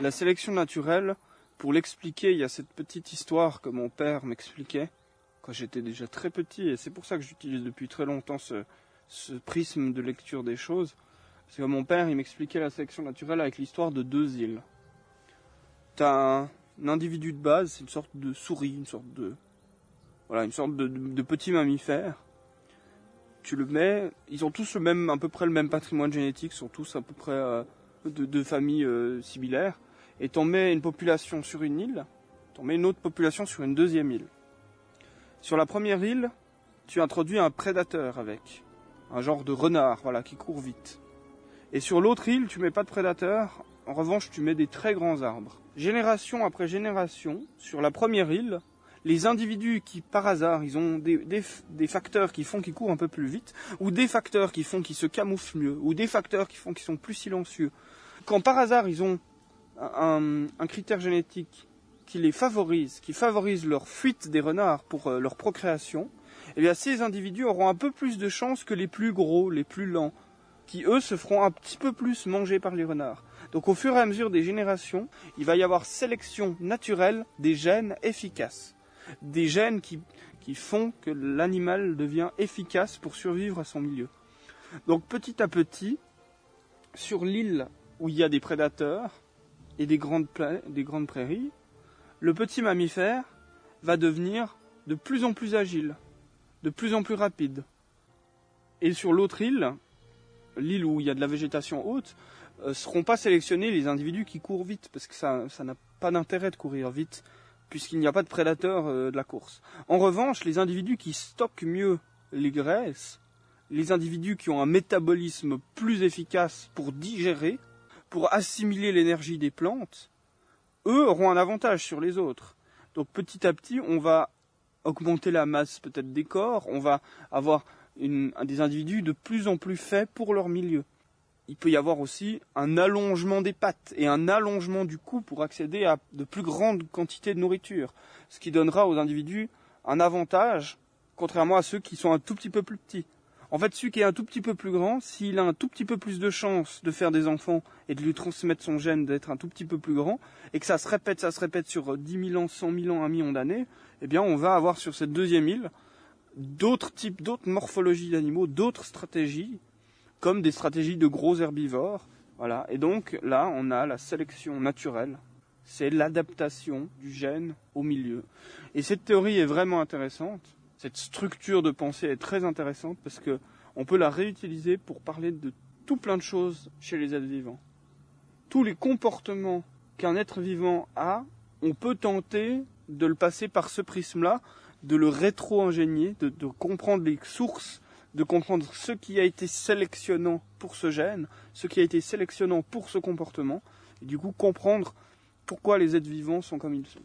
La sélection naturelle, pour l'expliquer, il y a cette petite histoire que mon père m'expliquait quand j'étais déjà très petit, et c'est pour ça que j'utilise depuis très longtemps ce, prisme de lecture des choses. Parce que mon père, il m'expliquait la sélection naturelle avec l'histoire de deux îles. T'as un, individu de base, c'est une sorte de souris, une sorte de, voilà, une sorte de, de petit mammifère. Tu le mets, ils ont tous le même, à peu près le même patrimoine génétique, sont tous à peu près euh, de, familles euh, similaires. Et t'en mets une population sur une île, t'en mets une autre population sur une deuxième île. Sur la première île, tu introduis un prédateur avec, un genre de renard, voilà, qui court vite. Et sur l'autre île, tu mets pas de prédateur, en revanche, tu mets des très grands arbres. Génération après génération, sur la première île, les individus qui, par hasard, ont des, facteurs qui font qu'ils courent un peu plus vite, ou des facteurs qui font qu'ils se camouflent mieux, ou des facteurs qui font qu'ils sont plus silencieux. Quand par hasard ils ont un, un critère génétique qui les favorise, qui favorise leur fuite des renards pour euh, leur procréation, eh bien ces individus auront un peu plus de chances que les plus gros, les plus lents, qui eux se feront un petit peu plus manger par les renards. Donc au fur et à mesure des générations, il va y avoir sélection naturelle des gènes efficaces. Des gènes qui, font que l'animal devient efficace pour survivre à son milieu. Donc petit à petit, sur l'île où il y a des prédateurs et des grandes, des grandes prairies, le petit mammifère va devenir de plus en plus agile, de plus en plus rapide. Et sur l'autre île, l'île où il y a de la végétation haute, euh, seront pas sélectionnés les individus qui courent vite, parce que ça, n'a pas d'intérêt de courir vite, puisqu'il n'y a pas de prédateurs euh, de la course. En revanche, les individus qui stockent mieux les graisses, les individus qui ont un métabolisme plus efficace pour digérer, pour assimiler l'énergie des plantes, eux auront un avantage sur les autres. Donc petit à petit, on va augmenter la masse peut-être des corps, on va avoir des individus de plus en plus faits pour leur milieu. Il peut y avoir aussi un allongement des pattes et un allongement du cou pour accéder à de plus grandes quantités de nourriture, ce qui donnera aux individus un avantage, contrairement à ceux qui sont un tout petit peu plus petits. En fait, celui qui est un tout petit peu plus grand, s'il a un tout petit peu plus de chances de faire des enfants et de lui transmettre son gène d'être un tout petit peu plus grand, et que ça se répète, ça se répète sur 10 000 ans, 100 000 ans, 1 million d'années, eh bien, on va avoir sur cette deuxième île d'autres types, d'autres morphologies d'animaux, d'autres stratégies, comme des stratégies de gros herbivores. Voilà. Et donc, là, on a la sélection naturelle. C'est l'adaptation du gène au milieu. Et cette théorie est vraiment intéressante cette structure de pensée est très intéressante parce que on peut la réutiliser pour parler de tout plein de choses chez les êtres vivants. Tous les comportements qu'un être vivant a, on peut tenter de le passer par ce prisme-là, de le rétro-ingénier, de, de, comprendre les sources, de comprendre ce qui a été sélectionnant pour ce gène, ce qui a été sélectionnant pour ce comportement, et du coup comprendre pourquoi les êtres vivants sont comme ils sont.